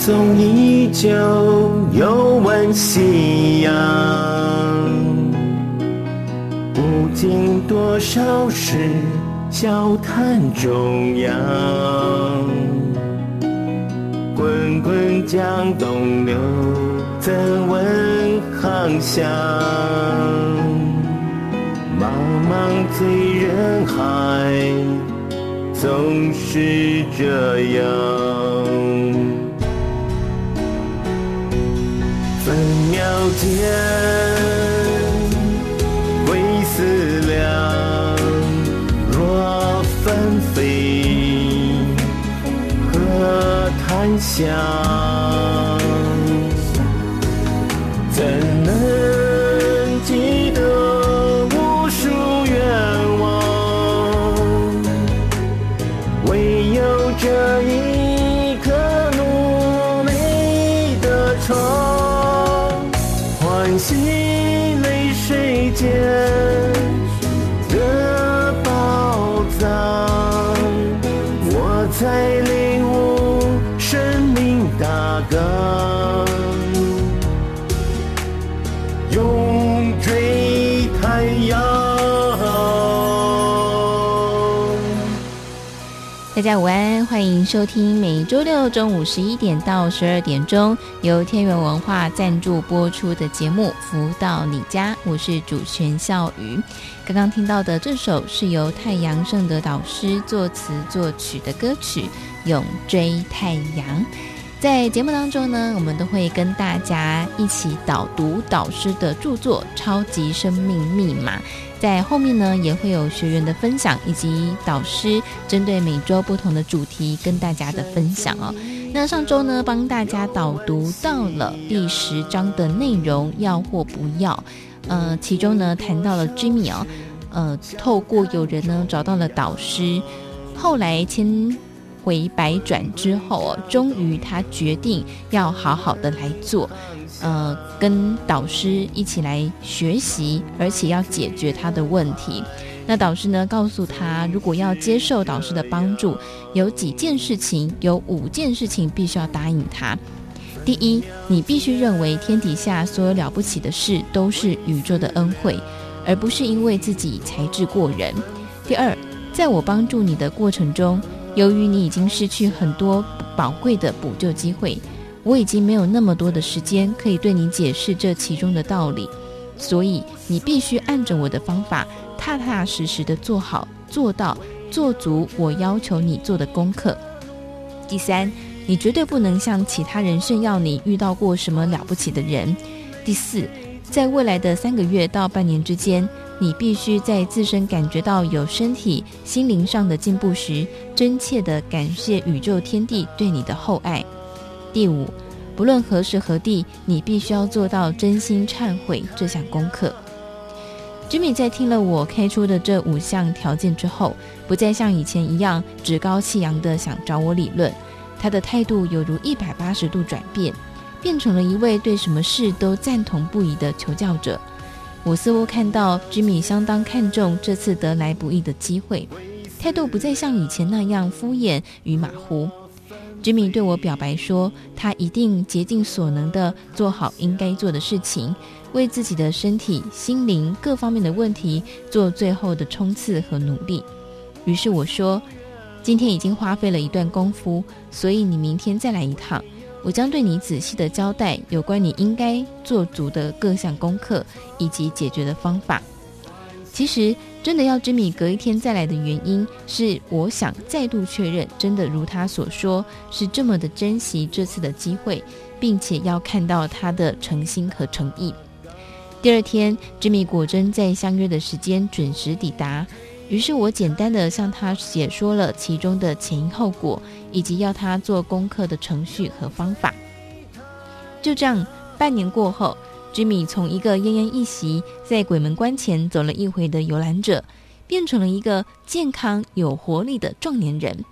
纵依旧，又问夕阳，不经多少事，笑谈中央。滚滚江东流，怎问航向？茫茫醉人海，总是这样。未思量，若纷飞，何谈香？大家午安，欢迎收听每周六中午十一点到十二点钟由天元文化赞助播出的节目《福到你家》，我是主持人笑瑜。刚刚听到的这首是由太阳盛德导师作词作曲的歌曲《永追太阳》。在节目当中呢，我们都会跟大家一起导读导师的著作《超级生命密码》。在后面呢，也会有学员的分享，以及导师针对每周不同的主题跟大家的分享哦。那上周呢，帮大家导读到了第十章的内容，要或不要。呃，其中呢谈到了 Jimmy 哦，呃，透过有人呢找到了导师，后来千回百转之后哦，终于他决定要好好的来做。呃，跟导师一起来学习，而且要解决他的问题。那导师呢，告诉他，如果要接受导师的帮助，有几件事情，有五件事情必须要答应他。第一，你必须认为天底下所有了不起的事都是宇宙的恩惠，而不是因为自己才智过人。第二，在我帮助你的过程中，由于你已经失去很多宝贵的补救机会。我已经没有那么多的时间可以对你解释这其中的道理，所以你必须按着我的方法，踏踏实实的做好、做到、做足我要求你做的功课。第三，你绝对不能向其他人炫耀你遇到过什么了不起的人。第四，在未来的三个月到半年之间，你必须在自身感觉到有身体、心灵上的进步时，真切地感谢宇宙天地对你的厚爱。第五，不论何时何地，你必须要做到真心忏悔这项功课。Jimmy 在听了我开出的这五项条件之后，不再像以前一样趾高气扬地想找我理论，他的态度犹如一百八十度转变，变成了一位对什么事都赞同不已的求教者。我似乎看到 Jimmy 相当看重这次得来不易的机会，态度不再像以前那样敷衍与马虎。Jimmy 对我表白说，他一定竭尽所能的做好应该做的事情，为自己的身体、心灵各方面的问题做最后的冲刺和努力。于是我说，今天已经花费了一段功夫，所以你明天再来一趟，我将对你仔细的交代有关你应该做足的各项功课以及解决的方法。其实，真的要 Jimmy 隔一天再来的原因，是我想再度确认，真的如他所说，是这么的珍惜这次的机会，并且要看到他的诚心和诚意。第二天，Jimmy 果真在相约的时间准时抵达，于是我简单的向他解说了其中的前因后果，以及要他做功课的程序和方法。就这样，半年过后。Jimmy 从一个奄奄一息，在鬼门关前走了一回的游览者，变成了一个健康有活力的壮年人。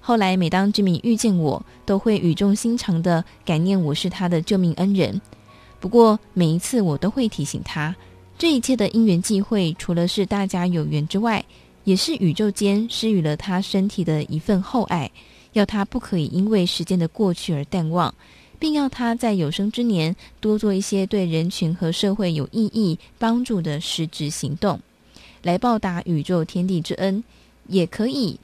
后来，每当 Jimmy 遇见我，都会语重心长地感念我是他的救命恩人。不过，每一次我都会提醒他，这一切的因缘际会，除了是大家有缘之外，也是宇宙间施予了他身体的一份厚爱，要他不可以因为时间的过去而淡忘。并要他在有生之年多做一些对人群和社会有意义、帮助的实质行动，来报答宇宙天地之恩。也可以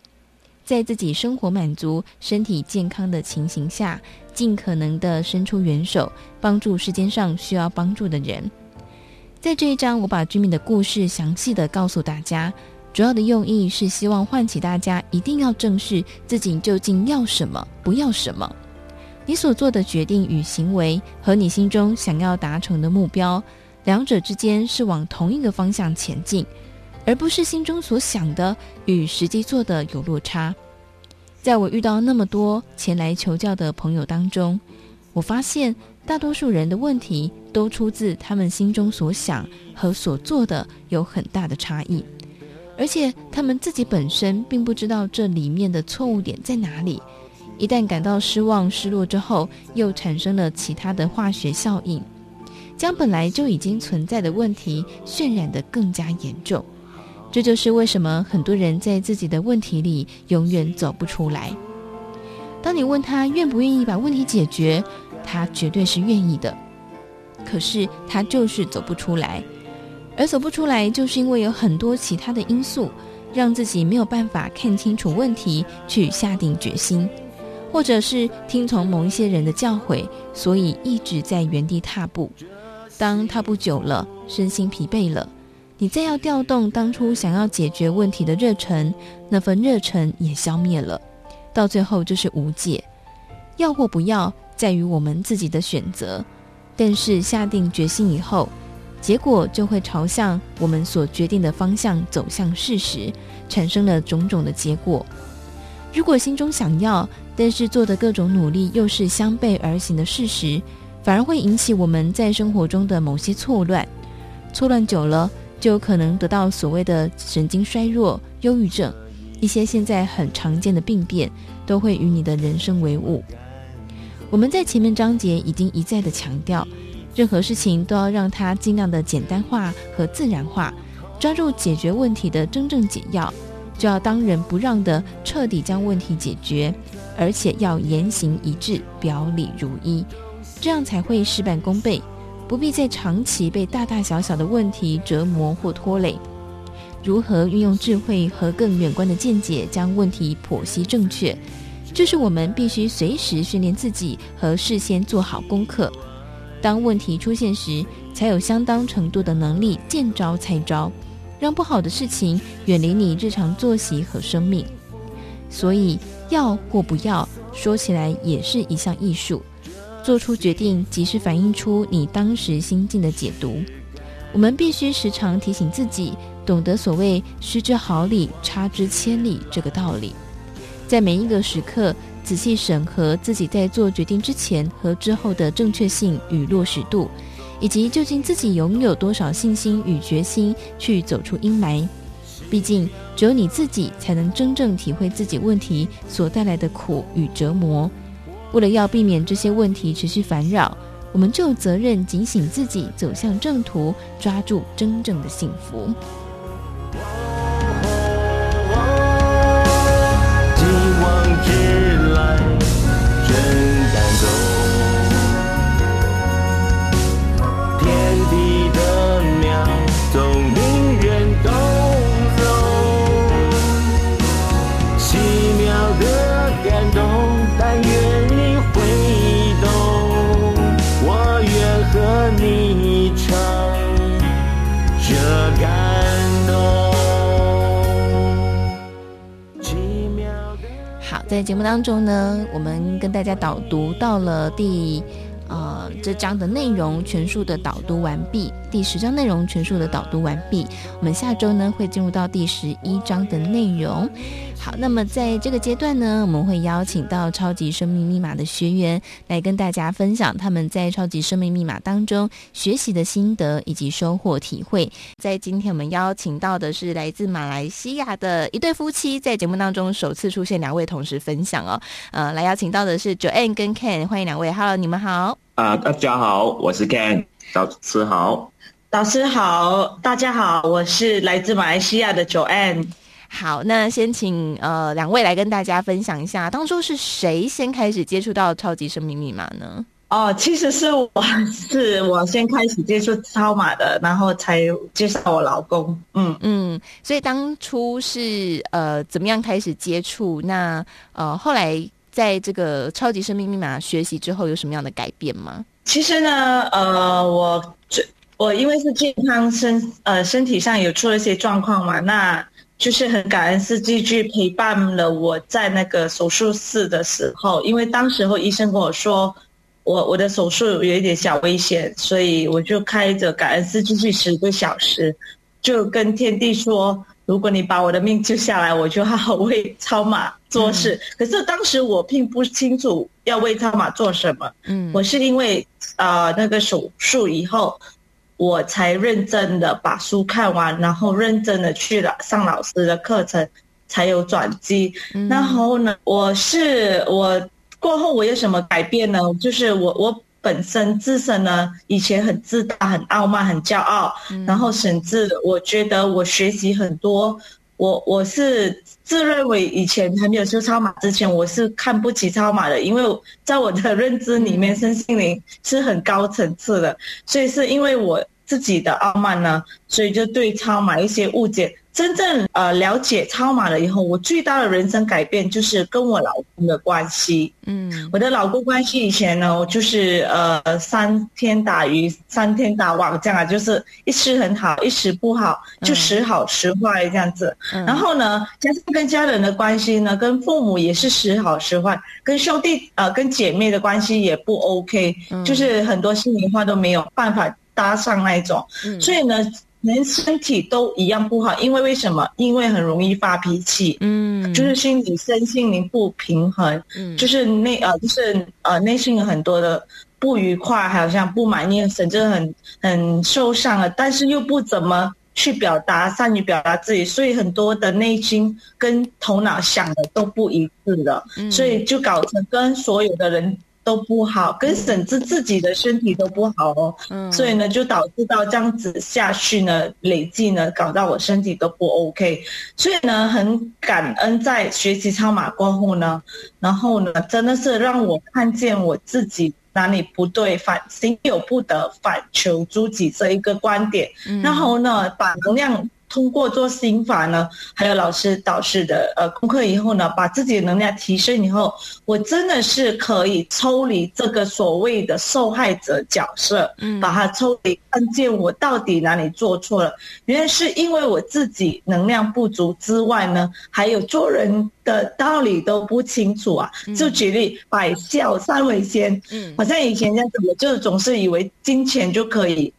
在自己生活满足、身体健康的情形下，尽可能的伸出援手，帮助世间上需要帮助的人。在这一章，我把居民的故事详细的告诉大家，主要的用意是希望唤起大家一定要正视自己究竟要什么，不要什么。你所做的决定与行为和你心中想要达成的目标，两者之间是往同一个方向前进，而不是心中所想的与实际做的有落差。在我遇到那么多前来求教的朋友当中，我发现大多数人的问题都出自他们心中所想和所做的有很大的差异，而且他们自己本身并不知道这里面的错误点在哪里。一旦感到失望、失落之后，又产生了其他的化学效应，将本来就已经存在的问题渲染得更加严重。这就是为什么很多人在自己的问题里永远走不出来。当你问他愿不愿意把问题解决，他绝对是愿意的。可是他就是走不出来，而走不出来，就是因为有很多其他的因素，让自己没有办法看清楚问题，去下定决心。或者是听从某一些人的教诲，所以一直在原地踏步。当踏步久了，身心疲惫了，你再要调动当初想要解决问题的热忱，那份热忱也消灭了，到最后就是无解。要或不要，在于我们自己的选择。但是下定决心以后，结果就会朝向我们所决定的方向走向事实，产生了种种的结果。如果心中想要，但是做的各种努力又是相背而行的事实，反而会引起我们在生活中的某些错乱。错乱久了，就可能得到所谓的神经衰弱、忧郁症，一些现在很常见的病变，都会与你的人生为伍。我们在前面章节已经一再的强调，任何事情都要让它尽量的简单化和自然化，抓住解决问题的真正解药。就要当仁不让地彻底将问题解决，而且要言行一致、表里如一，这样才会事半功倍，不必再长期被大大小小的问题折磨或拖累。如何运用智慧和更远观的见解将问题剖析正确，这是我们必须随时训练自己和事先做好功课。当问题出现时，才有相当程度的能力见招拆招。让不好的事情远离你日常作息和生命，所以要或不要，说起来也是一项艺术。做出决定，即是反映出你当时心境的解读。我们必须时常提醒自己，懂得所谓“失之毫厘，差之千里”这个道理。在每一个时刻，仔细审核自己在做决定之前和之后的正确性与落实度。以及究竟自己拥有多少信心与决心去走出阴霾？毕竟只有你自己才能真正体会自己问题所带来的苦与折磨。为了要避免这些问题持续烦扰，我们就有责任警醒自己，走向正途，抓住真正的幸福。在节目当中呢，我们跟大家导读到了第。这章的内容全数的导读完毕，第十章内容全数的导读完毕。我们下周呢会进入到第十一章的内容。好，那么在这个阶段呢，我们会邀请到超级生命密码的学员来跟大家分享他们在超级生命密码当中学习的心得以及收获体会。在今天我们邀请到的是来自马来西亚的一对夫妻，在节目当中首次出现，两位同时分享哦。呃，来邀请到的是 Joanne 跟 Ken，欢迎两位。Hello，你们好。啊，大家好，我是 Ken，导师好，导师好，大家好，我是来自马来西亚的 Joanne。好，那先请呃两位来跟大家分享一下，当初是谁先开始接触到超级生命密码呢？哦，其实是我是我先开始接触超码的，然后才介绍我老公。嗯嗯，所以当初是呃怎么样开始接触？那呃后来在这个超级生命密码学习之后，有什么样的改变吗？其实呢，呃，我我因为是健康身呃身体上有出了一些状况嘛，那。就是很感恩是继续陪伴了我在那个手术室的时候，因为当时候医生跟我说，我我的手术有一点小危险，所以我就开着感恩丝继续十个小时，就跟天地说，如果你把我的命救下来，我就好好为超马做事。嗯、可是当时我并不清楚要为超马做什么，嗯，我是因为啊、呃、那个手术以后。我才认真的把书看完，然后认真的去了上老师的课程，才有转机。嗯、然后呢，我是我过后我有什么改变呢？就是我我本身自身呢，以前很自大、很傲慢、很骄傲，嗯、然后甚至我觉得我学习很多，我我是自认为以前还没有修超马之前，我是看不起超马的，因为在我的认知里面，身心灵是很高层次的，所以是因为我。自己的傲慢呢，所以就对超马一些误解。真正呃了解超马了以后，我最大的人生改变就是跟我老公的关系。嗯，我的老公关系以前呢，我就是呃三天打鱼三天打网这样啊，就是一时很好，一时不好，就时好时坏这样子。嗯，然后呢，加上跟家人的关系呢，跟父母也是时好时坏，跟兄弟呃跟姐妹的关系也不 OK，嗯，就是很多心里话都没有办法。搭上那一种，所以呢，连身体都一样不好。因为为什么？因为很容易发脾气，嗯，就是心理、身心灵不平衡，嗯，就是内呃，就是呃，内心有很多的不愉快，好像不满意，甚至很很受伤了，但是又不怎么去表达，善于表达自己，所以很多的内心跟头脑想的都不一致的，嗯，所以就搞成跟所有的人。都不好，跟甚至自己的身体都不好哦。嗯，所以呢，就导致到这样子下去呢，累计呢，搞到我身体都不 OK。所以呢，很感恩在学习超马过后呢，然后呢，真的是让我看见我自己哪里不对，反心有不得，反求诸己这一个观点。嗯，然后呢，把能量。通过做心法呢，还有老师导师的呃功课以后呢，把自己的能量提升以后，我真的是可以抽离这个所谓的受害者角色，嗯，把它抽离，看见我到底哪里做错了。原来是因为我自己能量不足之外呢，还有做人的道理都不清楚啊。就举例，百孝三为先，嗯，好像以前这样子，我就总是以为金钱就可以。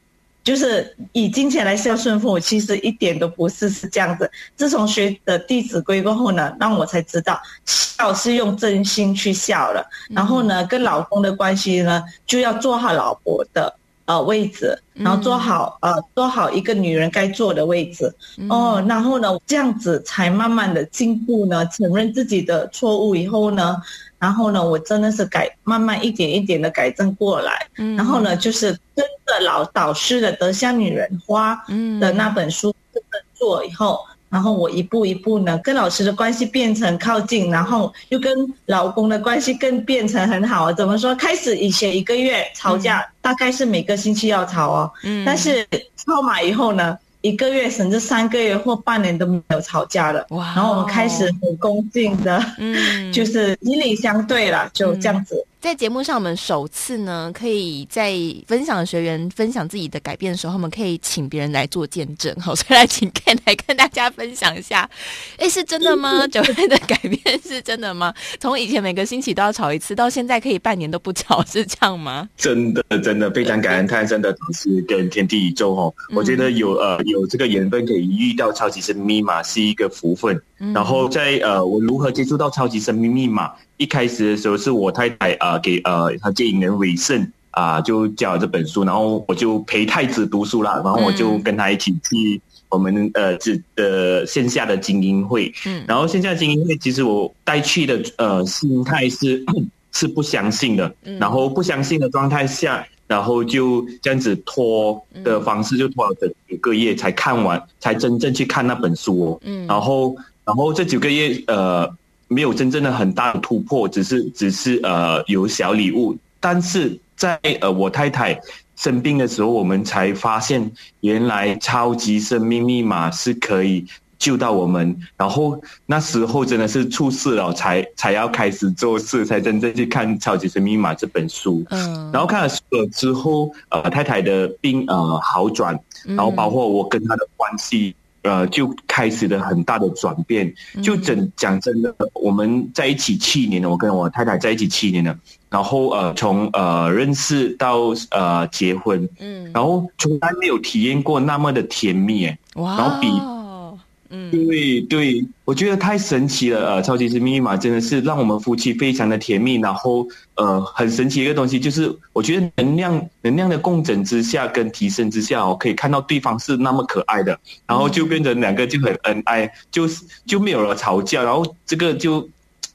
就是以金钱来孝顺父母，其实一点都不是是这样子。自从学的《弟子规》过后呢，让我才知道孝是用真心去孝了。然后呢，跟老公的关系呢，就要做好老婆的呃位置，然后做好呃做好一个女人该做的位置。哦，然后呢，这样子才慢慢的进步呢，承认自己的错误以后呢。然后呢，我真的是改，慢慢一点一点的改正过来。嗯，然后呢，就是跟着老导师的《德香女人花》的那本书这么做以后，然后我一步一步呢，跟老师的关系变成靠近，然后又跟老公的关系更变成很好。怎么说？开始以前一个月吵架，嗯，大概是每个星期要吵哦。嗯，但是超码以后呢？一个月甚至三个月或半年都没有吵架了，哇！然后我们开始很恭敬的，嗯，就是以礼相对了，就这样子。在节目上，我们首次呢，可以在分享的学员分享自己的改变的时候，我们可以请别人来做见证。好，所以来请 Ken 来跟大家分享一下。哎，是真的吗？Joanne 的改变是真的吗？从以前每个星期都要吵一次，到现在可以半年都不吵，是这样吗？真的，真的非常感恩泰山的导师跟天地宇宙哦。我觉得有呃有这个缘分可以遇到超级生命密码是一个福分。嗯、然后在呃，我如何接触到超级生命密码？一开始的时候是我太太啊、呃、给呃他接引人伟盛啊就教了这本书，然后我就陪太子读书啦，然后我就跟他一起去我们呃这的线下的精英会，嗯，然后线下精英会其实我带去的呃心态是 是不相信的，然后不相信的状态下，然后就这样子拖的方式就拖了整九个月才看完，才真正去看那本书哦，嗯，然后然后这九个月呃。没有真正的很大的突破，只是只是呃有小礼物，但是在呃我太太生病的时候，我们才发现原来超级生命密码是可以救到我们。然后那时候真的是出事了，才才要开始做事，才真正去看超级生命密码这本书。嗯，然后看了书了之后，呃太太的病呃好转，然后包括我跟她的关系。呃，就开始了很大的转变。就整讲真的，我们在一起七年了，我跟我太太在一起七年了。然后呃，从呃认识到呃结婚，嗯，然后从来没有体验过那么的甜蜜，哎，哇，然后比。嗯，对对，我觉得太神奇了。呃，超级生命密码真的是让我们夫妻非常的甜蜜。然后，呃，很神奇一个东西就是，我觉得能量能量的共振之下跟提升之下，我可以看到对方是那么可爱的，然后就变成两个就很恩爱，就是就没有了吵架。然后这个就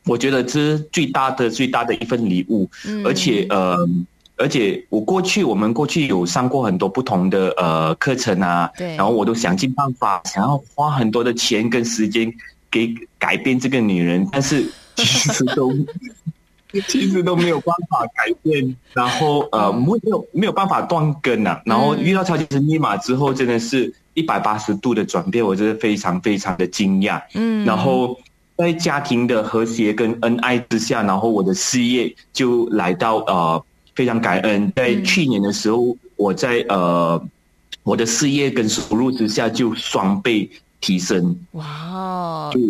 我觉得这是最大的最大的一份礼物，而且呃。而且我过去，我们过去有上过很多不同的呃课程啊，对，然后我都想尽办法，想要花很多的钱跟时间给改变这个女人，但是其实都 其实都没有办法改变，然后呃没有没有办法断根啊，然后遇到超级生命密码之后，真的是一百八十度的转变，我真的非常非常的惊讶，嗯，然后在家庭的和谐跟恩爱之下，然后我的事业就来到呃。非常感恩，在去年的时候，嗯、我在呃我的事业跟收入之下就双倍提升。哇，就，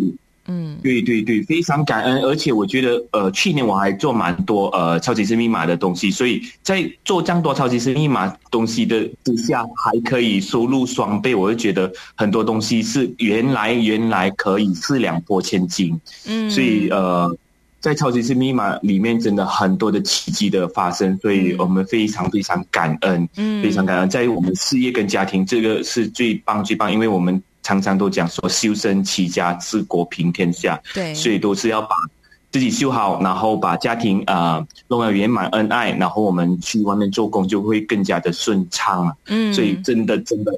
嗯，对对对，非常感恩。而且我觉得，呃，去年我还做蛮多呃超级生密码的东西，所以在做这样多超级生密码东西的之下，还可以收入双倍，我就觉得很多东西是原来原来可以四两拨千斤。嗯，所以呃。在超级生命密码里面，真的很多的奇迹的发生，所以我们非常非常感恩，嗯，非常感恩。在我们事业跟家庭，这个是最棒最棒，因为我们常常都讲说修身齐家治国平天下，对，所以都是要把自己修好，然后把家庭啊弄得圆满恩爱，然后我们去外面做工就会更加的顺畅，嗯，所以真的真的。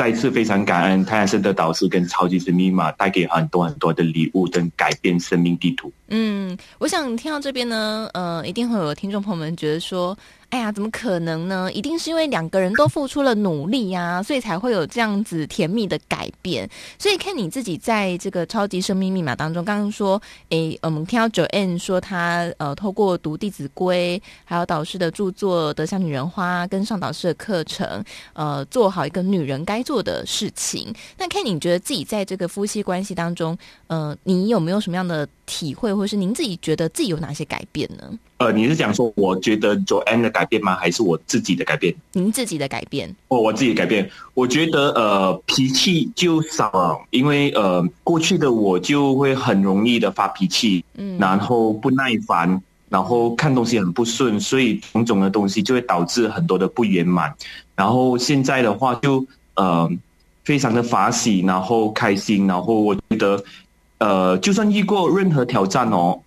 再一次非常感恩太阳升的导师跟超级生命密码带给很多很多的礼物跟改变生命地图。嗯，我想听到这边呢，呃，一定会有听众朋友们觉得说。哎呀，怎么可能呢？一定是因为两个人都付出了努力呀、所以才会有这样子甜蜜的改变。所以看你自己在这个超级生命密码当中，刚刚说，哎，我们听到 Joanne 说她呃，透过读《弟子规》，还有导师的著作《德香女人花》，跟上导师的课程，呃，做好一个女人该做的事情。那看你觉得自己在这个夫妻关系当中，呃，你有没有什么样的体会，或是您自己觉得自己有哪些改变呢？呃，你是讲说，我觉得 Joanne 的改变吗？还是我自己的改变？您自己的改变？哦，我自己的改变。我觉得呃，脾气就少了，因为呃，过去的我就会很容易的发脾气，嗯，然后不耐烦，然后看东西很不顺，所以种种的东西就会导致很多的不圆满。然后现在的话就呃，非常的法喜，然后开心，然后我觉得呃，就算遇过任何挑战哦。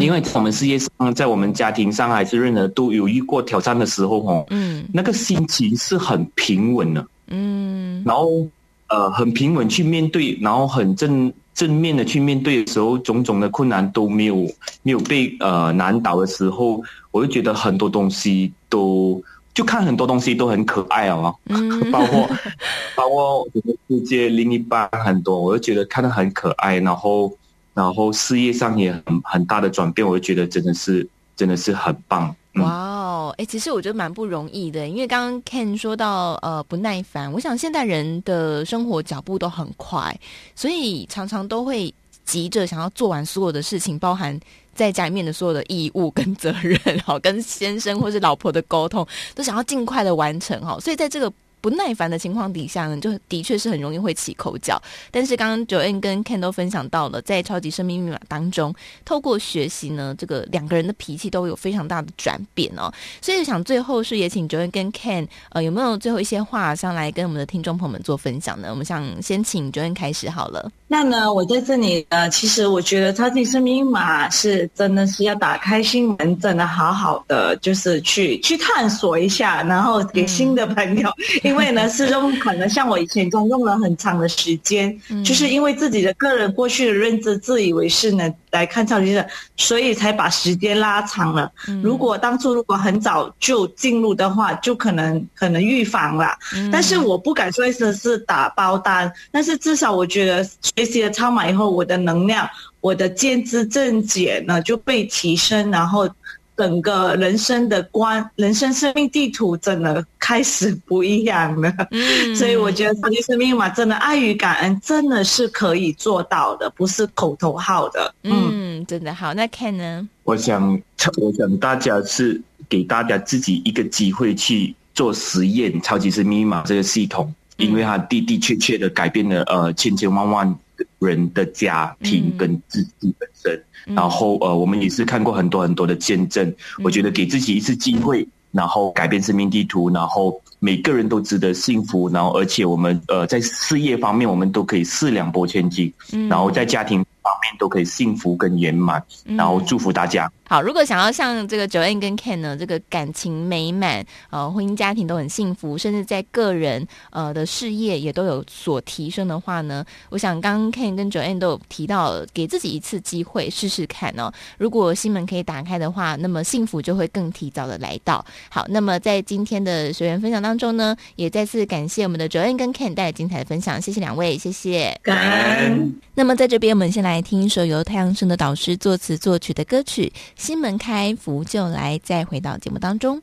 因为我们事业上，在我们家庭上，还是任何都有遇过挑战的时候，哦，嗯，那个心情是很平稳的，嗯，然后呃，很平稳去面对，然后很正正面的去面对的时候，种种的困难都没有没有被呃难倒的时候，我就觉得很多东西都就看很多东西都很可爱哦，嗯，包括 包括这个世界另一半很多，我就觉得看得很可爱，然后。然后事业上也很很大的转变，我就觉得真的是真的是很棒。哇哦，哎，其实我觉得蛮不容易的，因为刚刚 Ken 说到呃不耐烦，我想现代人的生活脚步都很快，所以常常都会急着想要做完所有的事情，包含在家里面的所有的义务跟责任，好跟先生或是老婆的沟通，都想要尽快的完成哈，所以在这个。不耐烦的情况底下呢，就的确是很容易会起口角。但是刚刚 Joanne 跟 Ken 都分享到了，在超级生命密码当中，透过学习呢，这个两个人的脾气都有非常大的转变哦。所以想最后是也请 Joanne 跟 Ken，呃，有没有最后一些话想来跟我们的听众朋友们做分享呢？我们想先请 Joanne 开始好了。那呢，我在这里呃，其实我觉得超级生命密码是真的是要打开心门，真的好好的就是去去探索一下，然后给新的朋友。嗯因为呢，是用可能像我以前中用了很长的时间，嗯、就是因为自己的个人过去的认知，自以为是呢来看超级的，所以才把时间拉长了。嗯、如果当初如果很早就进入的话，就可能可能预防了。嗯、但是我不敢说是是打包单，但是至少我觉得学习了超码以后，我的能量，我的见知正解呢就被提升，然后。整个人生的观，人生生命地图真的开始不一样了。嗯，所以我觉得超级生命密码真的爱与感恩真的是可以做到的，不是口头号的。嗯，嗯，真的好。那 Ken 呢？我想，我想大家是给大家自己一个机会去做实验，超级生命密码这个系统，因为它的的确确的改变了呃千千万万人的家庭跟自己本身。嗯然后呃，我们也是看过很多很多的见证。我觉得给自己一次机会，然后改变生命地图，然后每个人都值得幸福。然后而且我们呃在事业方面，我们都可以四两拨千斤。然后在家庭方面都可以幸福跟圆满。然后祝福大家。好，如果想要像这个 Joanne 跟 Ken 呢，这个感情美满，呃，婚姻家庭都很幸福，甚至在个人呃的事业也都有所提升的话呢，我想刚刚 Ken 跟 Joanne 都有提到，给自己一次机会试试看哦。如果心门可以打开的话，那么幸福就会更提早的来到。好，那么在今天的学员分享当中呢，也再次感谢我们的 Joanne 跟 Ken 带来精彩的分享，谢谢两位，谢谢。感恩。那么在这边，我们先来来听一首由太阳神的导师作词作曲的歌曲。心门开，福就来。再回到节目当中。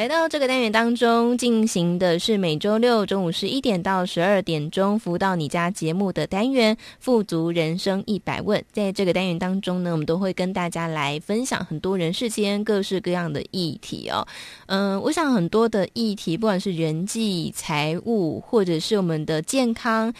来到这个单元当中，进行的是每周六中午十一点到十二点钟，福到你家节目的单元“富足人生一百问”。在这个单元当中呢，我们都会跟大家来分享很多人世间各式各样的议题哦。嗯，我想很多的议题，不管是人际、财务，或者是我们的健康。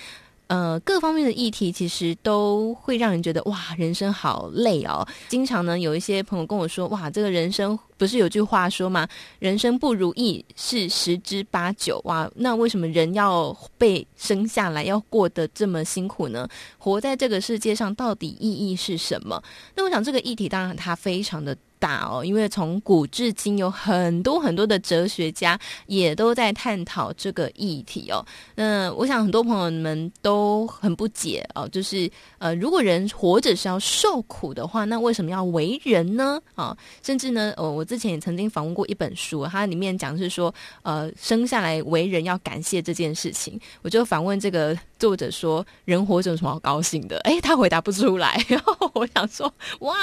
呃，各方面的议题其实都会让人觉得哇，人生好累哦。经常呢，有一些朋友跟我说，哇，这个人生不是有句话说吗？人生不如意是十之八九。哇，那为什么人要被生下来，要过得这么辛苦呢？活在这个世界上到底意义是什么？那我想这个议题当然它非常的。大哦，因为从古至今有很多很多的哲学家也都在探讨这个议题哦。那我想很多朋友们都很不解哦，就是呃，如果人活着是要受苦的话，那为什么要为人呢？啊、甚至呢，呃，我之前也曾经访问过一本书，它里面讲是说，呃，生下来为人要感谢这件事情。我就反问这个作者说，人活着有什么好高兴的？诶，他回答不出来。然后我想说，哇，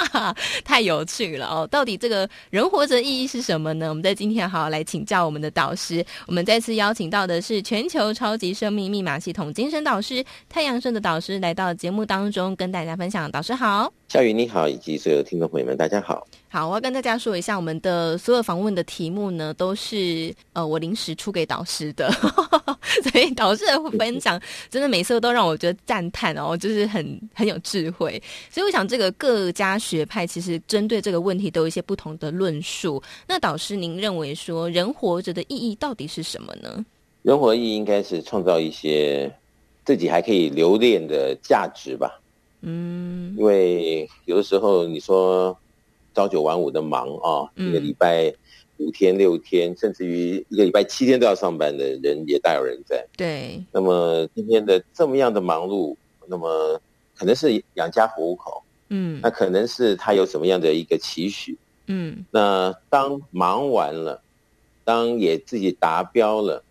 太有趣了哦！到底这个人活着意义是什么呢？我们在今天好好来请教我们的导师。我们再次邀请到的是全球超级生命密码系统精神导师太阳盛的导师来到节目当中，跟大家分享。导师好。小雨你好，以及所有听众朋友们，大家好。好，我要跟大家说一下，我们的所有访问的题目呢，都是呃我临时出给导师的，所以导师的分享真的每次都让我觉得赞叹哦，就是很很有智慧。所以我想，这个各家学派其实针对这个问题都有一些不同的论述。那导师，您认为说人活着的意义到底是什么呢？人活的意义应该是创造一些自己还可以留恋的价值吧。嗯，因为有的时候你说朝九晚五的忙啊，一个礼拜五天六天，甚至于一个礼拜七天都要上班的人也大有人在。对。那么今天的这么样的忙碌，那么可能是养家糊口，嗯，那可能是他有什么样的一个期许，嗯。那当忙完了，当也自己达标了，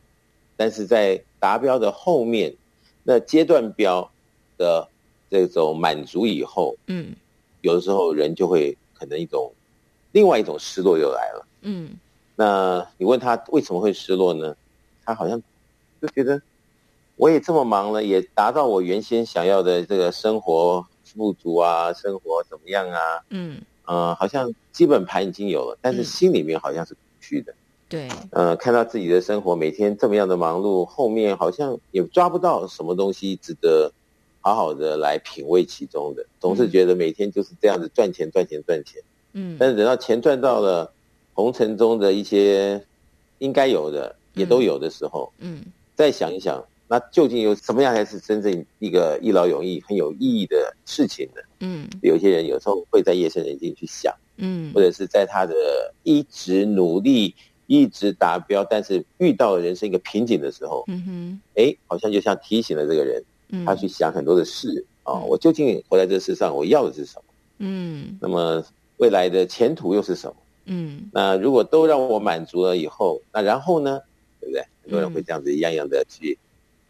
但是在达标的后面，那阶段标的。这种满足以后，嗯，有的时候人就会可能一种另外一种失落又来了，嗯，那你问他为什么会失落呢？他好像就觉得我也这么忙了，也达到我原先想要的这个生活富足啊，生活怎么样啊？嗯，呃，好像基本盘已经有了，但是心里面好像是空虚的，对，呃，看到自己的生活每天这么样的忙碌，后面好像也抓不到什么东西值得。好好的来品味其中的，总是觉得每天就是这样子赚钱赚钱赚钱，嗯，但是等到钱赚到了红尘中的一些应该有的也都有的时候，嗯，再想一想，那究竟有什么样才是真正一个一劳永逸、很有意义的事情呢？嗯，有些人有时候会在夜深人静去想，嗯，或者是在他的一直努力、一直达标，但是遇到了人生一个瓶颈的时候，嗯哼，哎，好像就像提醒了这个人。他去想很多的事啊、哦，我究竟活在这世上，我要的是什么？嗯，那么未来的前途又是什么？嗯，那如果都让我满足了以后，那然后呢？对不对？很多人会这样子一样样的去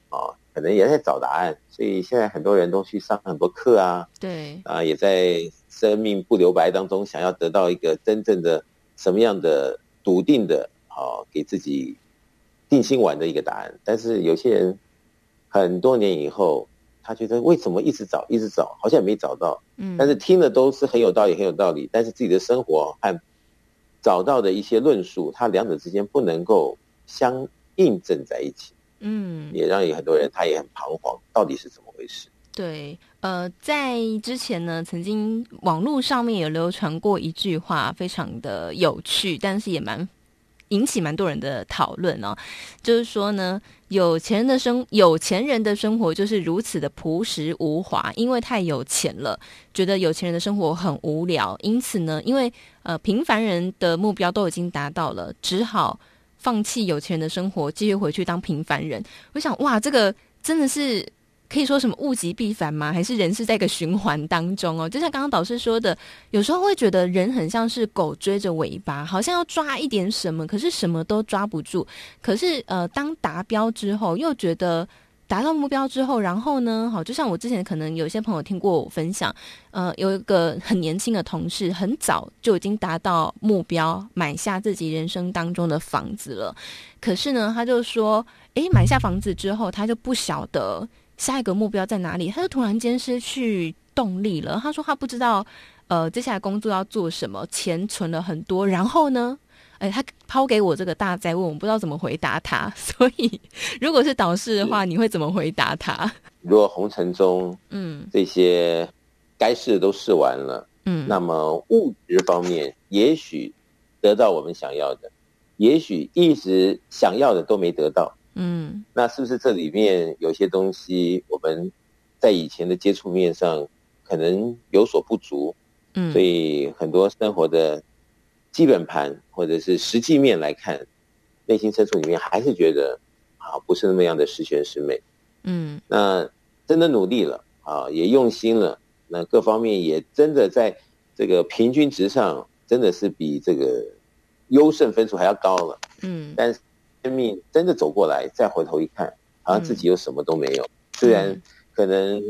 啊、哦，可能也在找答案。所以现在很多人都去上很多课啊，对啊，也在生命不留白当中想要得到一个真正的什么样的笃定的啊、哦，给自己定心丸的一个答案。但是有些人。很多年以后，他觉得为什么一直找，一直找，好像也没找到。嗯，但是听的都是很有道理，很有道理。但是自己的生活和找到的一些论述，他两者之间不能够相印证在一起。嗯，也让有很多人他也很彷徨，到底是怎么回事？对，呃，在之前呢，曾经网络上面有流传过一句话，非常的有趣，但是也蛮。引起蛮多人的讨论哦，就是说呢，有钱人的生有钱人的生活就是如此的朴实无华，因为太有钱了，觉得有钱人的生活很无聊，因此呢，因为呃平凡人的目标都已经达到了，只好放弃有钱人的生活，继续回去当平凡人。我想，哇，这个真的是。可以说什么物极必反吗？还是人是在一个循环当中哦？就像刚刚导师说的，有时候会觉得人很像是狗追着尾巴，好像要抓一点什么，可是什么都抓不住。可是呃，当达标之后，又觉得达到目标之后，然后呢？好，就像我之前可能有些朋友听过我分享，呃，有一个很年轻的同事，很早就已经达到目标，买下自己人生当中的房子了。可是呢，他就说，诶，买下房子之后，他就不晓得。下一个目标在哪里？他就突然间失去动力了。他说他不知道，呃，接下来工作要做什么，钱存了很多，然后呢，哎，他抛给我这个大灾问，我不知道怎么回答他。所以，如果是导师的话，你会怎么回答他？如果红尘中，嗯，这些该试的都试完了，嗯，那么物质方面也许得到我们想要的，也许一直想要的都没得到。嗯，那是不是这里面有些东西我们在以前的接触面上可能有所不足？嗯，所以很多生活的基本盘或者是实际面来看，内心深处里面还是觉得啊，不是那么样的十全十美。嗯，那真的努力了啊，也用心了，那各方面也真的在这个平均值上，真的是比这个优胜分数还要高了。嗯，但是生命真的走过来，再回头一看，好像自己又什么都没有。虽然可能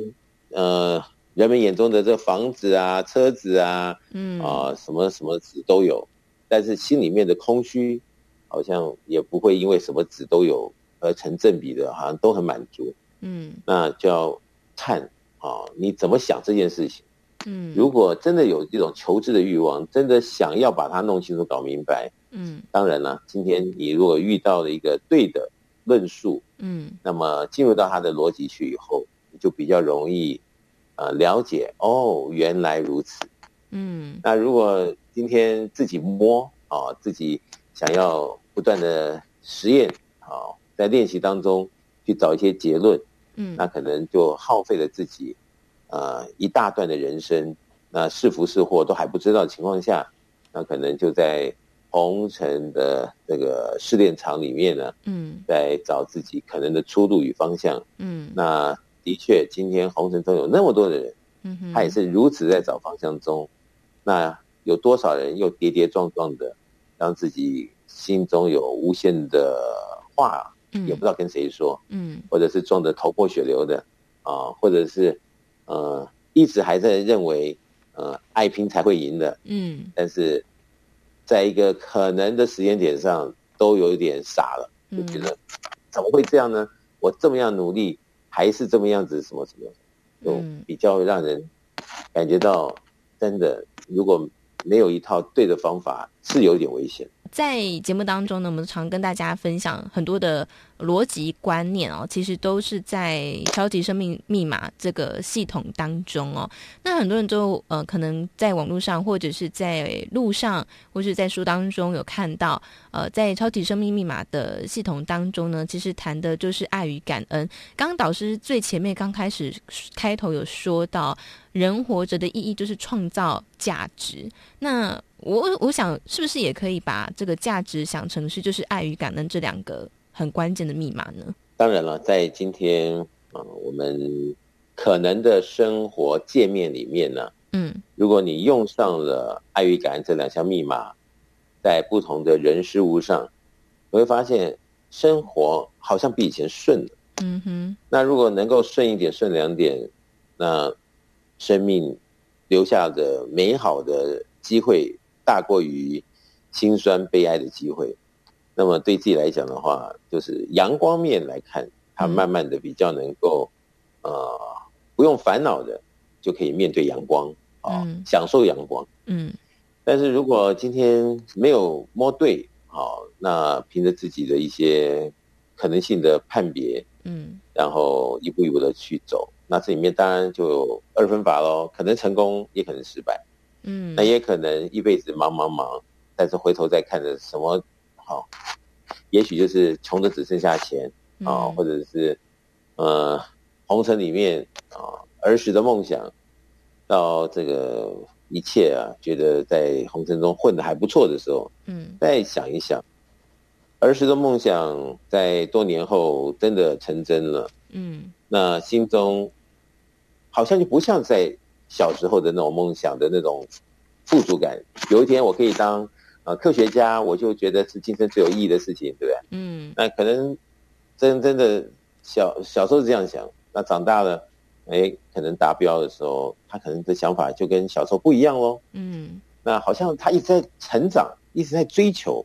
呃，人们眼中的这房子啊、车子啊，嗯啊什么什么子都有，但是心里面的空虚，好像也不会因为什么子都有而成正比的，好像都很满足。嗯，那就要看啊，你怎么想这件事情？嗯，如果真的有这种求知的欲望，真的想要把它弄清楚、搞明白，嗯，当然了，今天你如果遇到了一个对的论述，嗯，那么进入到他的逻辑去以后，你就比较容易呃了解哦，原来如此。嗯，那如果今天自己摸啊，自己想要不断的实验啊，在练习当中去找一些结论，嗯，那可能就耗费了自己呃一大段的人生，那是福是祸都还不知道的情况下，那可能就在红尘的这个试炼场里面呢，嗯，在找自己可能的出路与方向。嗯，那的确，今天红尘中有那么多的人，嗯哼，他也是如此在找方向中。那有多少人又跌跌撞撞的，让自己心中有无限的话，也不知道跟谁说，嗯，或者是撞得头破血流的，啊，或者是呃一直还在认为呃爱拼才会赢的，嗯，但是在一个可能的时间点上，都有一点傻了，就觉得怎么会这样呢？我这么样努力，还是这么样子，什么什么，就比较让人感觉到真的。如果没有一套对的方法，是有点危险。在节目当中呢，我们常跟大家分享很多的逻辑观念哦，其实都是在超级生命密码这个系统当中哦。那很多人都呃，可能在网络上，或者是在路上，或者是在书当中有看到，呃，在超级生命密码的系统当中呢，其实谈的就是爱与感恩。刚刚导师最前面刚开始开头有说到，人活着的意义就是创造价值。那我我想，是不是也可以把这个价值想成是就是爱与感恩这两个很关键的密码呢？当然了，在今天啊，我们可能的生活界面里面呢，嗯，如果你用上了爱与感恩这两项密码，在不同的人事物上，你会发现生活好像比以前顺了。嗯哼，那如果能够顺一点、顺两点，那生命留下的美好的机会。大过于心酸悲哀的机会，那么对自己来讲的话，就是阳光面来看，他慢慢的比较能够，呃，不用烦恼的就可以面对阳光啊，享受阳光。嗯。但是如果今天没有摸对，好，那凭着自己的一些可能性的判别，嗯，然后一步一步的去走，那这里面当然就有二分法喽，可能成功，也可能失败。嗯，那也可能一辈子忙忙忙，但是回头再看着什么好，也许就是穷的只剩下钱啊，或者是呃红尘里面啊儿时的梦想，到这个一切啊觉得在红尘中混的还不错的时候，嗯，再想一想儿时的梦想在多年后真的成真了，嗯，那心中好像就不像在。小时候的那种梦想的那种富足感，有一天我可以当呃科学家，我就觉得是今生最有意义的事情，对不对？嗯。那可能真真的小小时候是这样想，那长大了，哎，可能达标的时候，他可能的想法就跟小时候不一样喽。嗯。那好像他一直在成长，一直在追求，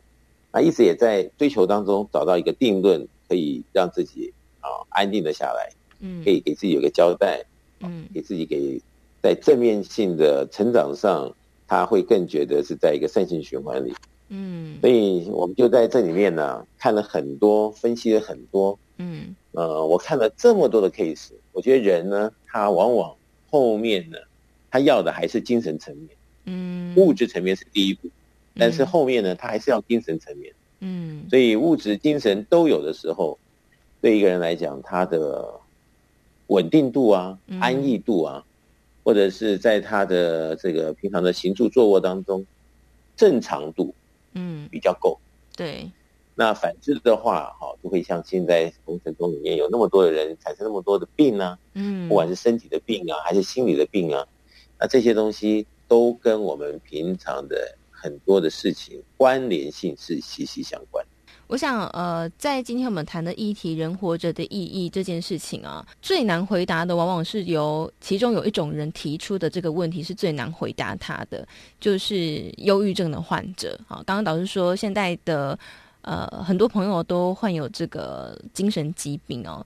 啊，一直也在追求当中找到一个定论，可以让自己啊安定的下来。嗯。可以给自己有个交代。嗯。给自己给。在正面性的成长上，他会更觉得是在一个善性循环里。嗯，所以我们就在这里面呢，看了很多，分析了很多。嗯，呃，我看了这么多的 case，我觉得人呢，他往往后面呢，他要的还是精神层面。嗯，物质层面是第一步，但是后面呢，他还是要精神层面。嗯，所以物质、精神都有的时候，对一个人来讲，他的稳定度啊，安逸度啊。或者是在他的这个平常的行住坐卧当中，正常度，嗯，比较够。对。那反之的话，哈，就会像现在工程中里面有那么多的人产生那么多的病啊，嗯，不管是身体的病啊，还是心理的病啊，那这些东西都跟我们平常的很多的事情关联性是息息相关。我想，呃，在今天我们谈的议题“人活着的意义”这件事情啊，最难回答的往往是由其中有一种人提出的这个问题是最难回答他的，就是忧郁症的患者。啊，刚刚导师说，现在的呃很多朋友都患有这个精神疾病哦。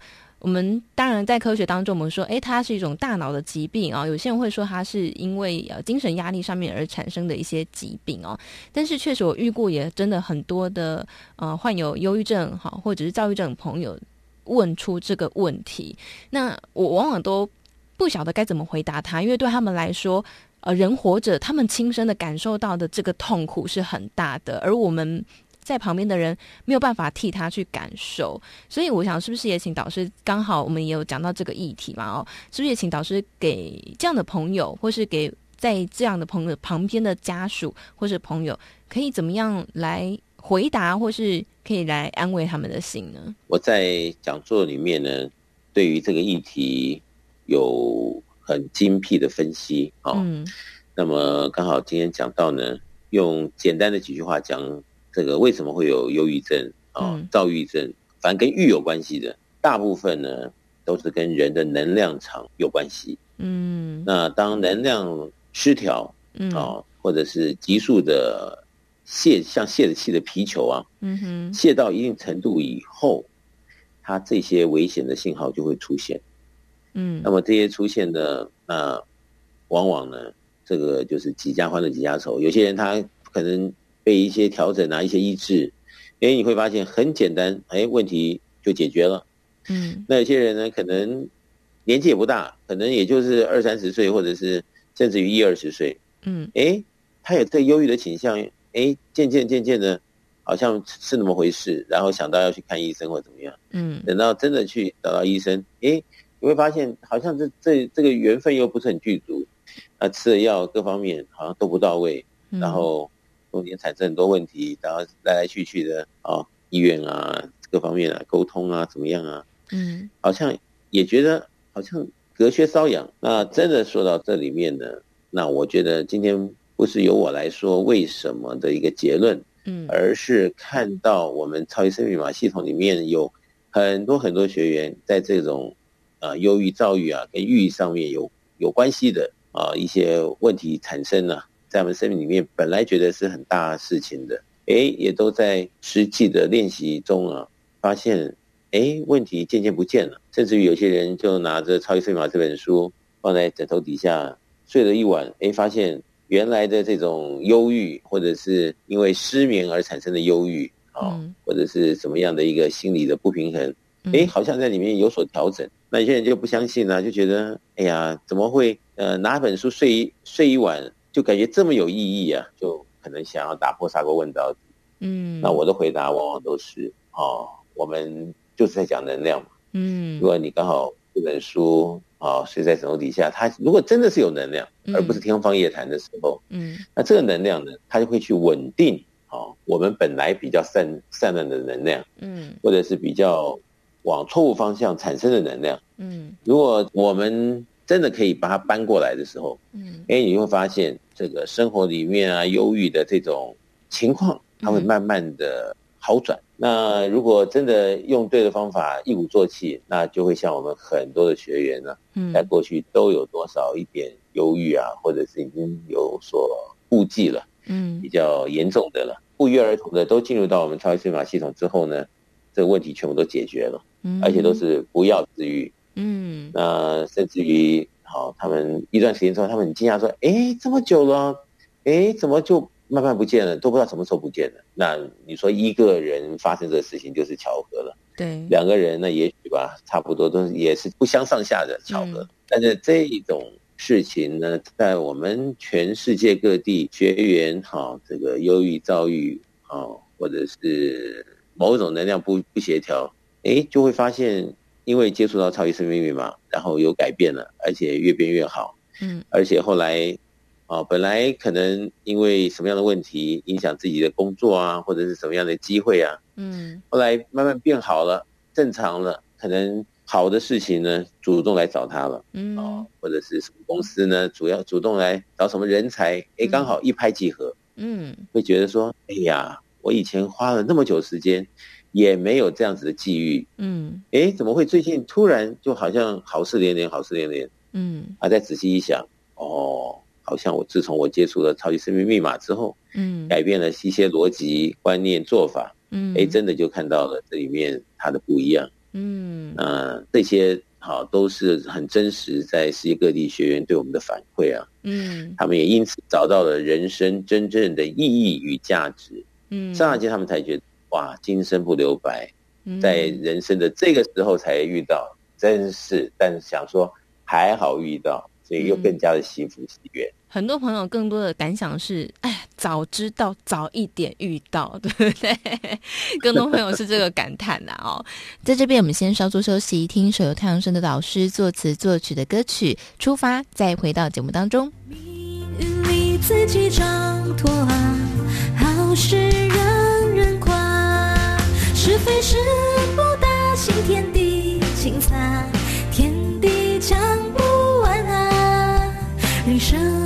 我们当然在科学当中，我们说，诶，它是一种大脑的疾病啊。有些人会说，它是因为呃精神压力上面而产生的一些疾病哦。但是确实，我遇过也真的很多的呃患有忧郁症哈，或者是躁郁症的朋友问出这个问题。那我往往都不晓得该怎么回答他，因为对他们来说，呃，人活着，他们亲身的感受到的这个痛苦是很大的，而我们。在旁边的人没有办法替他去感受，所以我想，是不是也请导师？刚好我们也有讲到这个议题嘛？哦，是不是也请导师给这样的朋友，或是给在这样的朋友旁边的家属或是朋友，可以怎么样来回答，或是可以来安慰他们的心呢？我在讲座里面呢，对于这个议题有很精辟的分析啊。哦，嗯，那么刚好今天讲到呢，用简单的几句话讲。这个为什么会有忧郁症啊、躁郁症？反正跟郁有关系的，大部分呢都是跟人的能量场有关系。嗯，那当能量失调，嗯啊，或者是急速的泄，像泄了气的皮球啊，嗯哼，泄到一定程度以后，它这些危险的信号就会出现。嗯，那么这些出现的，那往往呢，这个就是几家欢乐几家愁。有些人他可能。被一些调整啊，一些医治，哎，你会发现很简单，哎，问题就解决了。嗯，那有些人呢，可能年纪也不大，可能也就是二三十岁，或者是甚至于一二十岁。嗯，哎，他有这忧郁的倾向，哎，渐渐渐渐的，好像是那么回事，然后想到要去看医生或怎么样。嗯，等到真的去找到医生，哎，你会发现好像这这这个缘分又不是很具足，啊，吃的药各方面好像都不到位，然后。中间产生很多问题，然后来来去去的啊，医院啊，各方面啊，沟通啊，怎么样啊？嗯，好像也觉得好像隔靴搔痒。那真的说到这里面呢，那我觉得今天不是由我来说为什么的一个结论，嗯，而是看到我们超级生命密码系统里面有很多很多学员在这种啊忧郁、躁郁啊跟抑郁上面有有关系的啊一些问题产生了。在我们生命里面，本来觉得是很大事情的，哎，也都在实际的练习中啊，发现，哎，问题渐渐不见了。甚至于有些人就拿着《超级生命密码》这本书放在枕头底下睡了一晚，哎，发现原来的这种忧郁，或者是因为失眠而产生的忧郁啊，或者是什么样的一个心理的不平衡，哎，好像在里面有所调整。那有些人就不相信呢，就觉得，哎呀，怎么会？呃，拿本书睡一睡一晚。就感觉这么有意义啊，就可能想要打破砂锅问到底。嗯，那我的回答往往都是哦，我们就是在讲能量嘛。嗯，如果你刚好这本书啊、哦、睡在枕头底下，它如果真的是有能量，而不是天方夜谭的时候，嗯，那这个能量呢，它就会去稳定啊、哦、我们本来比较散散乱的能量，嗯，或者是比较往错误方向产生的能量，嗯，如果我们真的可以把它搬过来的时候，嗯，哎，你会发现这个生活里面啊，忧郁的这种情况，它会慢慢的好转。嗯、那如果真的用对的方法，一鼓作气，那就会像我们很多的学员呢、啊，嗯，在过去都有多少一点忧郁啊，或者是已经有所顾忌了，嗯，比较严重的了，不约而同的都进入到我们超级生命密码系统之后呢，这个问题全部都解决了，嗯，而且都是不药自愈。嗯，那甚至于，好，他们一段时间之后，他们很惊讶说：“哎，这么久了，哎，怎么就慢慢不见了？都不知道什么时候不见了。”那你说一个人发生这个事情就是巧合了，对，两个人呢，也许吧，差不多都是也是不相上下的巧合。嗯、但是这种事情呢，在我们全世界各地学员，哈，这个忧郁、躁郁，啊，或者是某种能量不不协调，哎，就会发现。因为接触到超级生命密码，然后有改变了，而且越变越好。嗯，而且后来啊，本来可能因为什么样的问题影响自己的工作啊，或者是什么样的机会啊，嗯，后来慢慢变好了，正常了，可能好的事情呢，主动来找他了，嗯，哦，或者是什么公司呢，主要主动来找什么人才，哎，刚好一拍即合，嗯，会觉得说，哎呀，我以前花了那么久时间，也没有这样子的际遇，嗯，哎，怎么会最近突然就好像好事连连，好事连连，嗯，啊，再仔细一想，哦。好像我自从我接触了超级生命密码之后，嗯，改变了一些逻辑观念做法，嗯，哎，真的就看到了这里面它的不一样，嗯，呃，这些好都是很真实，在世界各地学员对我们的反馈啊，嗯，他们也因此找到了人生真正的意义与价值，嗯，刹那间他们才觉得哇，今生不留白，嗯，在人生的这个时候才遇到，真是，但想说还好遇到，所以又更加的幸福喜悦。很多朋友更多的感想是：哎，早知道早一点遇到，对不对？更多朋友是这个感叹呐、啊。哦，在这边我们先稍作休息，听一首由太阳升的导师作词作曲的歌曲《出发》，再回到节目当中。命运里自己掌舵啊，好事让人夸，是非是不大，新天地轻洒，天地讲不完啊，人生。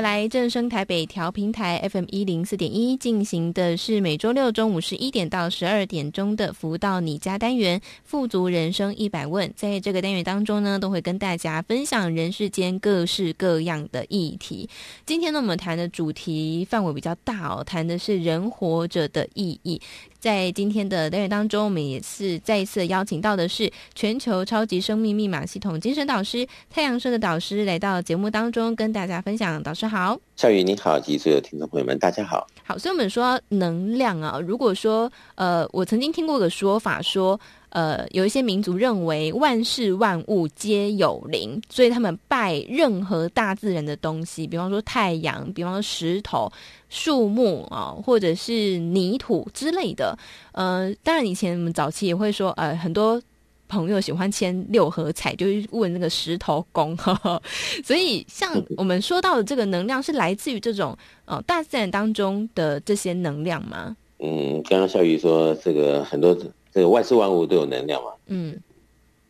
来正声台北调频台 FM 一零四点一进行的是每周六中午十一点到十二点钟的福到你家单元“富足人生一百问”。在这个单元当中呢，都会跟大家分享人世间各式各样的议题。今天呢，我们谈的主题范围比较大哦，谈的是人活着的意义。在今天的单元当中，我们也是再一次邀请到的是全球超级生命密码系统精神导师太阳社的导师来到节目当中，跟大家分享。导师好，笑宇你好，及所有听众朋友们，大家好。好，所以我们说能量啊，如果说呃，我曾经听过个说法说。呃，有一些民族认为万事万物皆有灵，所以他们拜任何大自然的东西，比方说太阳，比方说石头、树木啊，或者是泥土之类的。呃，当然以前我们早期也会说，呃，很多朋友喜欢签六合彩，就是问那个石头公。呵呵，所以像我们说到的这个能量，是来自于这种呃大自然当中的这些能量吗？嗯，刚刚小雨说这个很多。这个万事万物都有能量嘛？嗯，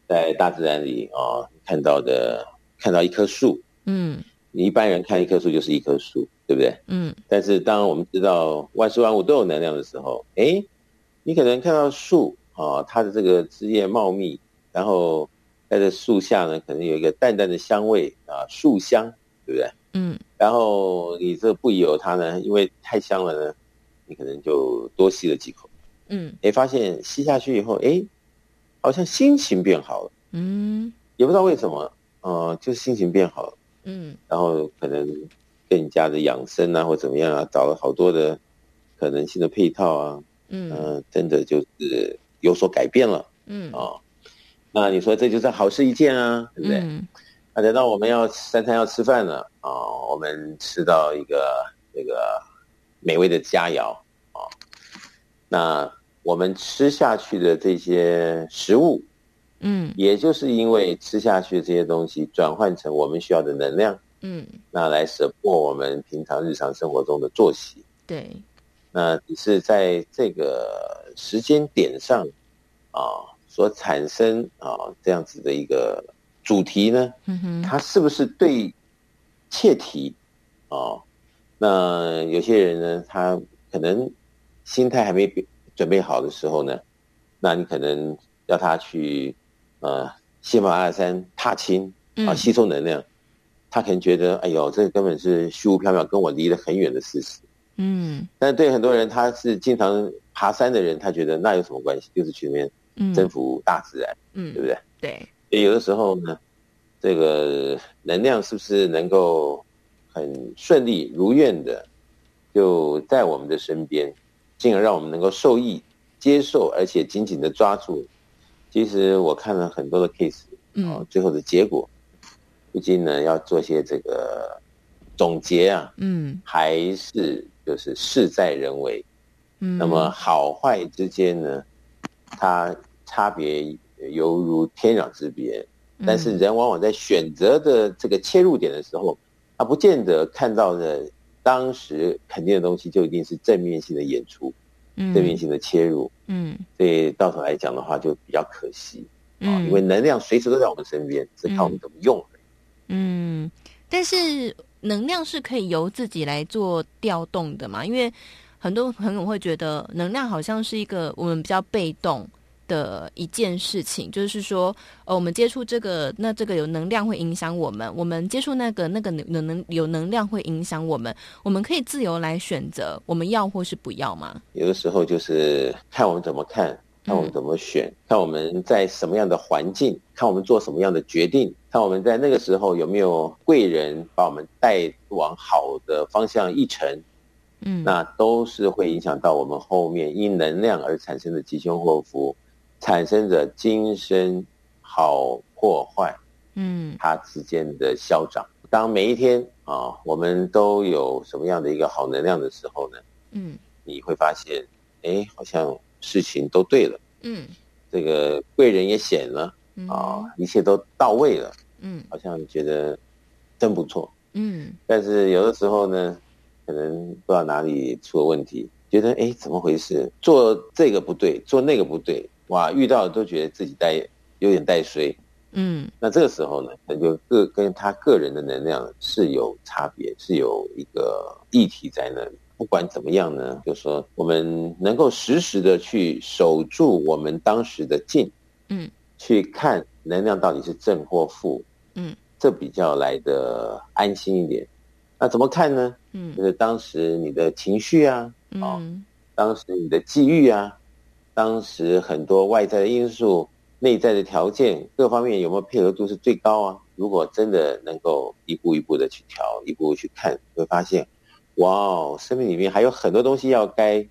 在大自然里啊、哦，看到的看到一棵树，嗯，你一般人看一棵树就是一棵树，对不对？嗯。但是当我们知道万事万物都有能量的时候，哎，你可能看到树啊、哦，它的这个枝叶茂密，然后在这树下呢，可能有一个淡淡的香味啊，树香，对不对？嗯。然后你这不疑有它呢，因为太香了呢，你可能就多吸了几口。嗯，哎，发现吸下去以后，哎，好像心情变好了。嗯，也不知道为什么，呃，就是心情变好了。嗯，然后可能更加的养生啊，或怎么样啊，找了好多的可能性的配套啊。嗯，呃，真的就是有所改变了。嗯，啊，那你说这就是好事一件啊，对不对？嗯，那等到我们要三餐要吃饭了啊，哦，我们吃到一个这个美味的佳肴啊，哦，那。我们吃下去的这些食物，嗯，也就是因为吃下去的这些东西转换成我们需要的能量，嗯，那来 support 我们平常日常生活中的作息。对，那只是在这个时间点上啊，所产生啊这样子的一个主题呢，嗯哼，它是不是对切题啊？那有些人呢，他可能心态还没准备好的时候呢，那你可能要他去呃喜马拉雅山踏青啊，吸收能量，嗯、他可能觉得哎呦，这个根本是虚无缥缈，跟我离得很远的事实。嗯，但对很多人，他是经常爬山的人，他觉得那有什么关系？就是去那边征服大自然，嗯，对不对？对。也有的时候呢，这个能量是不是能够？很顺利如愿的，就在我们的身边，进而让我们能够受益、接受，而且紧紧的抓住。其实我看了很多的 case，嗯，最后的结果，不禁呢要做些这个总结啊，嗯，还是就是事在人为，嗯，那么好坏之间呢，它差别犹如天壤之别，但是人往往在选择的这个切入点的时候。他不见得看到的当时肯定的东西就一定是正面性的演出，嗯，正面性的切入，嗯，所以到头来讲的话就比较可惜，嗯，因为能量随时都在我们身边，是看我们怎么用。嗯，但是能量是可以由自己来做调动的嘛？因为很多朋友会觉得能量好像是一个我们比较被动。的一件事情，就是说，呃，我们接触这个，那这个有能量会影响我们；我们接触那个，那个能能有能量会影响我们。我们可以自由来选择，我们要或是不要吗？有的时候就是看我们怎么看，看我们怎么选，嗯、看我们在什么样的环境，看我们做什么样的决定，看我们在那个时候有没有贵人把我们带往好的方向一程。嗯，那都是会影响到我们后面因能量而产生的吉凶祸福。产生着今生好或坏，嗯，它之间的消长。当每一天啊，我们都有什么样的一个好能量的时候呢？嗯，你会发现，哎，好像事情都对了，嗯，这个贵人也显了，啊，一切都到位了，嗯，好像觉得真不错，嗯。但是有的时候呢，可能不知道哪里出了问题，觉得哎，怎么回事？做这个不对，做那个不对。哇，遇到的都觉得自己带有点带衰，嗯，那这个时候呢，那就个跟他个人的能量是有差别，是有一个议题在那里。不管怎么样呢，就说我们能够实时的去守住我们当时的静，嗯，去看能量到底是正或负，嗯，这比较来的安心一点。那怎么看呢？嗯，就是当时你的情绪啊，嗯，哦，当时你的际遇啊。当时很多外在的因素、内在的条件各方面有没有配合度是最高啊？如果真的能够一步一步的去调，一步步去看，会发现，哇哦，生命里面还有很多东西要该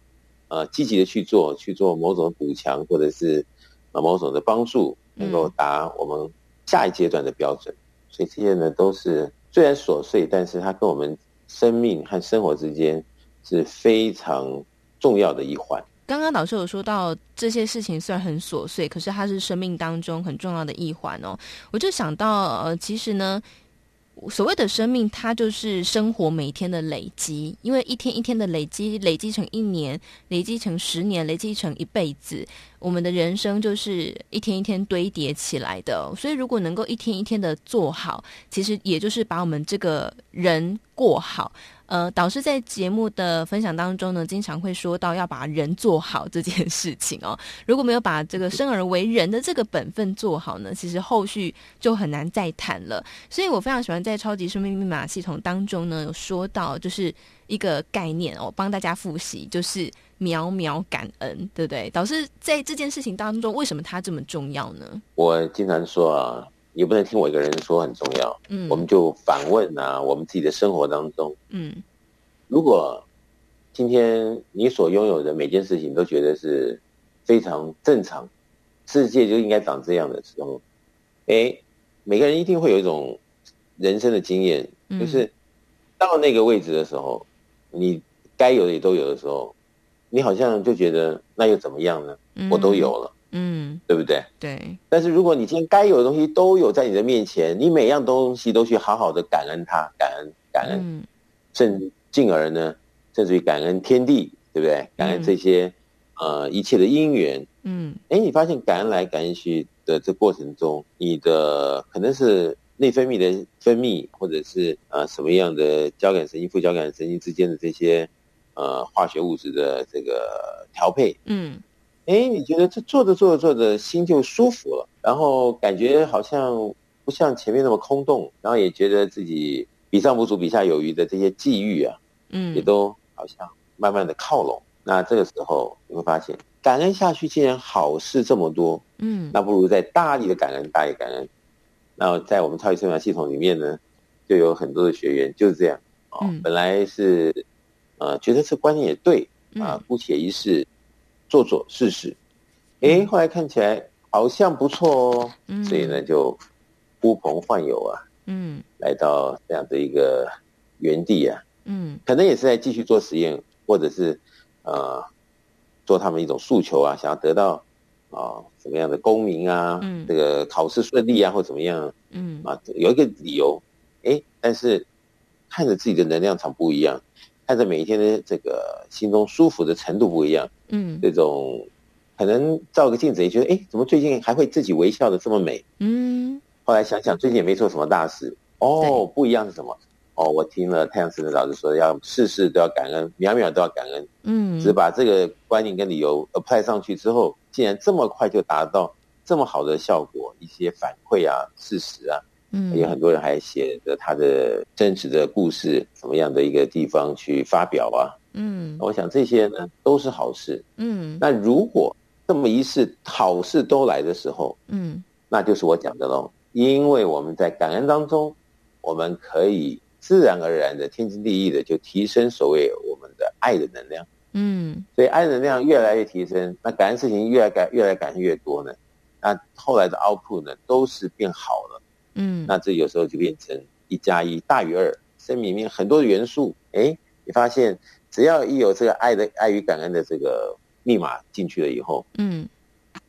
呃积极的去做，去做某种补强或者是呃某种的帮助，能够达我们下一阶段的标准。所以这些呢都是虽然琐碎，但是它跟我们生命和生活之间是非常重要的一环。刚刚老师有说到这些事情虽然很琐碎，可是它是生命当中很重要的一环哦。我就想到，呃，其实呢，所谓的生命，它就是生活每天的累积，因为一天一天的累积，累积成一年，累积成十年，累积成一辈子，我们的人生就是一天一天堆叠起来的。所以，如果能够一天一天的做好，其实也就是把我们这个人过好。呃，导师在节目的分享当中呢，经常会说到要把人做好这件事情哦。如果没有把这个生而为人的这个本分做好呢，其实后续就很难再谈了。所以我非常喜欢在超级生命密码系统当中呢，有说到就是一个概念哦，帮大家复习，就是秒秒感恩，对不对？导师在这件事情当中，为什么它这么重要呢？我经常说啊。也不能听我一个人说很重要，嗯，我们就反问啊，我们自己的生活当中，嗯，如果今天你所拥有的每件事情都觉得是非常正常，世界就应该长这样的时候，哎，每个人一定会有一种人生的经验，就是到那个位置的时候，你该有的也都有的时候，你好像就觉得那又怎么样呢？我都有了，嗯，对不对？对。但是如果你今天该有的东西都有在你的面前，你每样东西都去好好的感恩它，感恩感恩，嗯、甚进而呢，甚至于感恩天地，对不对？感恩这些、嗯、呃一切的因缘。嗯，哎，你发现感恩来感恩去的这过程中，你的可能是内分泌的分泌，或者是呃什么样的交感神经、副交感神经之间的这些呃化学物质的这个调配，嗯，哎，你觉得这做着做着做着心就舒服了，然后感觉好像不像前面那么空洞，然后也觉得自己比上不足，比下有余的这些际遇啊，嗯，也都好像慢慢的靠拢。那这个时候你会发现。感恩下去，既然好事这么多，嗯，那不如再大力的感恩，大力感恩。那在我们超级生命系统里面呢，就有很多的学员就是这样哦。嗯、本来是呃觉得这观念也对啊，姑且一试，做做试试。哎、嗯，后来看起来好像不错哦，嗯、所以呢就呼朋唤友啊，嗯，来到这样的一个原地啊，嗯，可能也是在继续做实验，或者是呃。做他们一种诉求啊，想要得到啊什么样的功名啊，嗯，这个考试顺利啊，或怎么样，嗯。啊，有一个理由，哎，但是看着自己的能量场不一样，看着每一天的这个心中舒服的程度不一样，嗯，这种可能照个镜子也觉得，哎，怎么最近还会自己微笑的这么美？嗯，后来想想，最近也没做什么大事，哦，不一样是什么？哦，我听了太阳神的老师说，要事事都要感恩，秒秒都要感恩。嗯，只把这个观念跟理由 apply 上去之后，竟然这么快就达到这么好的效果，一些反馈啊，事实啊，嗯，有很多人还写着他的真实的故事，什么样的一个地方去发表啊，嗯，我想这些呢都是好事。嗯，那如果这么一次好事都来的时候，嗯，那就是我讲的喽，因为我们在感恩当中，我们可以。自然而然的、天经地义的，就提升所谓我们的爱的能量。嗯，所以爱能量越来越提升，那感恩事情越来感越来感恩越多呢，那后来的 output 呢都是变好了。嗯，那这有时候就变成一加一大于二，生命里面很多的元素，哎，你发现只要一有这个爱的爱与感恩的这个密码进去了以后，嗯，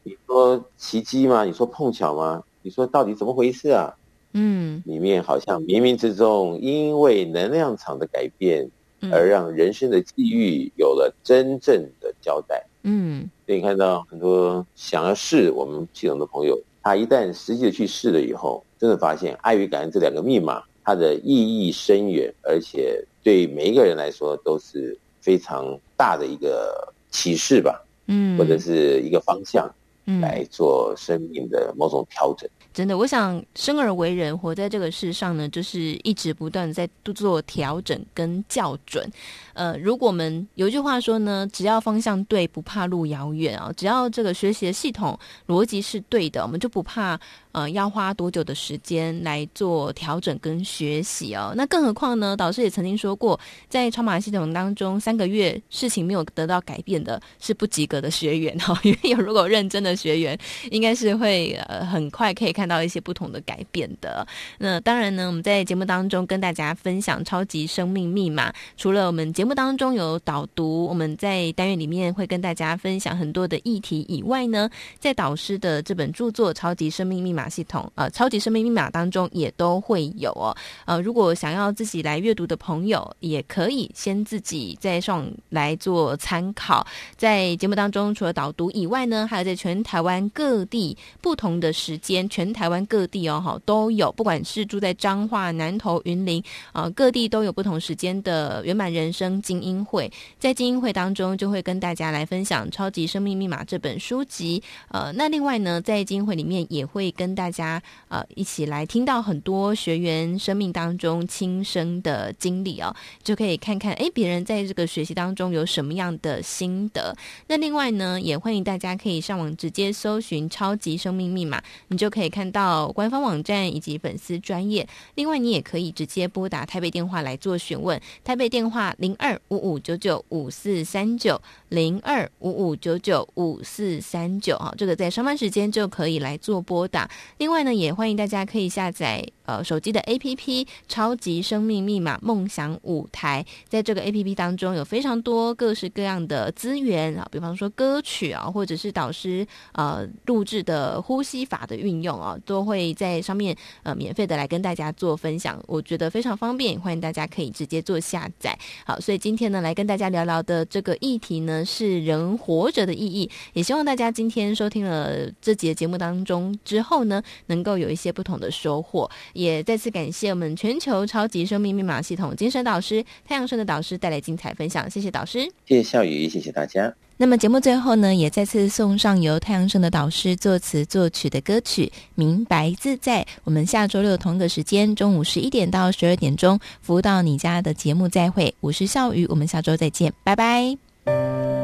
你说奇迹吗？你说碰巧吗？你说到底怎么回事啊？嗯，里面好像冥冥之中，因为能量场的改变，而让人生的际遇有了真正的交代。嗯，所以你看到很多想要试我们系统的朋友，他一旦实际的去试了以后，真的发现爱与感恩这两个密码，它的意义深远，而且对每一个人来说都是非常大的一个启示吧。嗯，或者是一个方向，嗯，来做生命的某种调整。真的，我想生而为人，活在这个世上呢，就是一直不断在做调整跟校准。呃，如果我们有一句话说呢，只要方向对，不怕路遥远啊。只要这个学习的系统逻辑是对的，我们就不怕呃要花多久的时间来做调整跟学习哦。那更何况呢，导师也曾经说过，在超马系统当中，三个月事情没有得到改变的是不及格的学员哦。因为有如果认真的学员，应该是会呃很快可以看到一些不同的改变的。那当然呢，我们在节目当中跟大家分享超级生命密码，除了我们节目当中有导读，我们在单元里面会跟大家分享很多的议题以外呢，在导师的这本著作《超级生命密码系统》呃，《超级生命密码》当中也都会有哦。呃，如果想要自己来阅读的朋友，也可以先自己在上来做参考。在节目当中，除了导读以外呢，还有在全台湾各地不同的时间，全台湾各地哦，都有，不管是住在彰化、南投、云林啊、呃，各地都有不同时间的圆满人生。精英会在精英会当中就会跟大家来分享《超级生命密码》这本书籍。呃，那另外呢，在精英会里面也会跟跟大家呃一起来听到很多学员生命当中亲身的经历哦，就可以看看诶，别人在这个学习当中有什么样的心得。那另外呢，也欢迎大家可以上网直接搜寻《超级生命密码》，你就可以看到官方网站以及粉丝专业。另外，你也可以直接拨打台北电话来做询问，台北电话零二。五五九九五四三九零二五五九九五四三九哈，这个在上班时间就可以来做拨打。另外呢，也欢迎大家可以下载呃手机的 APP 超级生命密码梦想舞台，在这个 APP 当中有非常多各式各样的资源啊，比方说歌曲啊，或者是导师呃录制的呼吸法的运用啊，都会在上面呃免费的来跟大家做分享，我觉得非常方便，欢迎大家可以直接做下载。好，所以今天呢，来跟大家聊聊的这个议题呢，是人活着的意义，也希望大家今天收听了这节节目当中之后呢，能够有一些不同的收获。也再次感谢我们全球超级生命密码系统精神导师太阳盛的导师带来精彩分享，谢谢导师，谢谢笑宇，谢谢大家。那么节目最后呢，也再次送上由太阳盛的导师作词作曲的歌曲《明白自在》。我们下周六同个时间，中午十一点到十二点钟，服务到你家的节目再会。我是笑宇，我们下周再见，拜拜。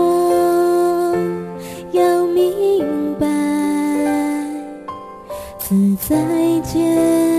我要明白，自在间。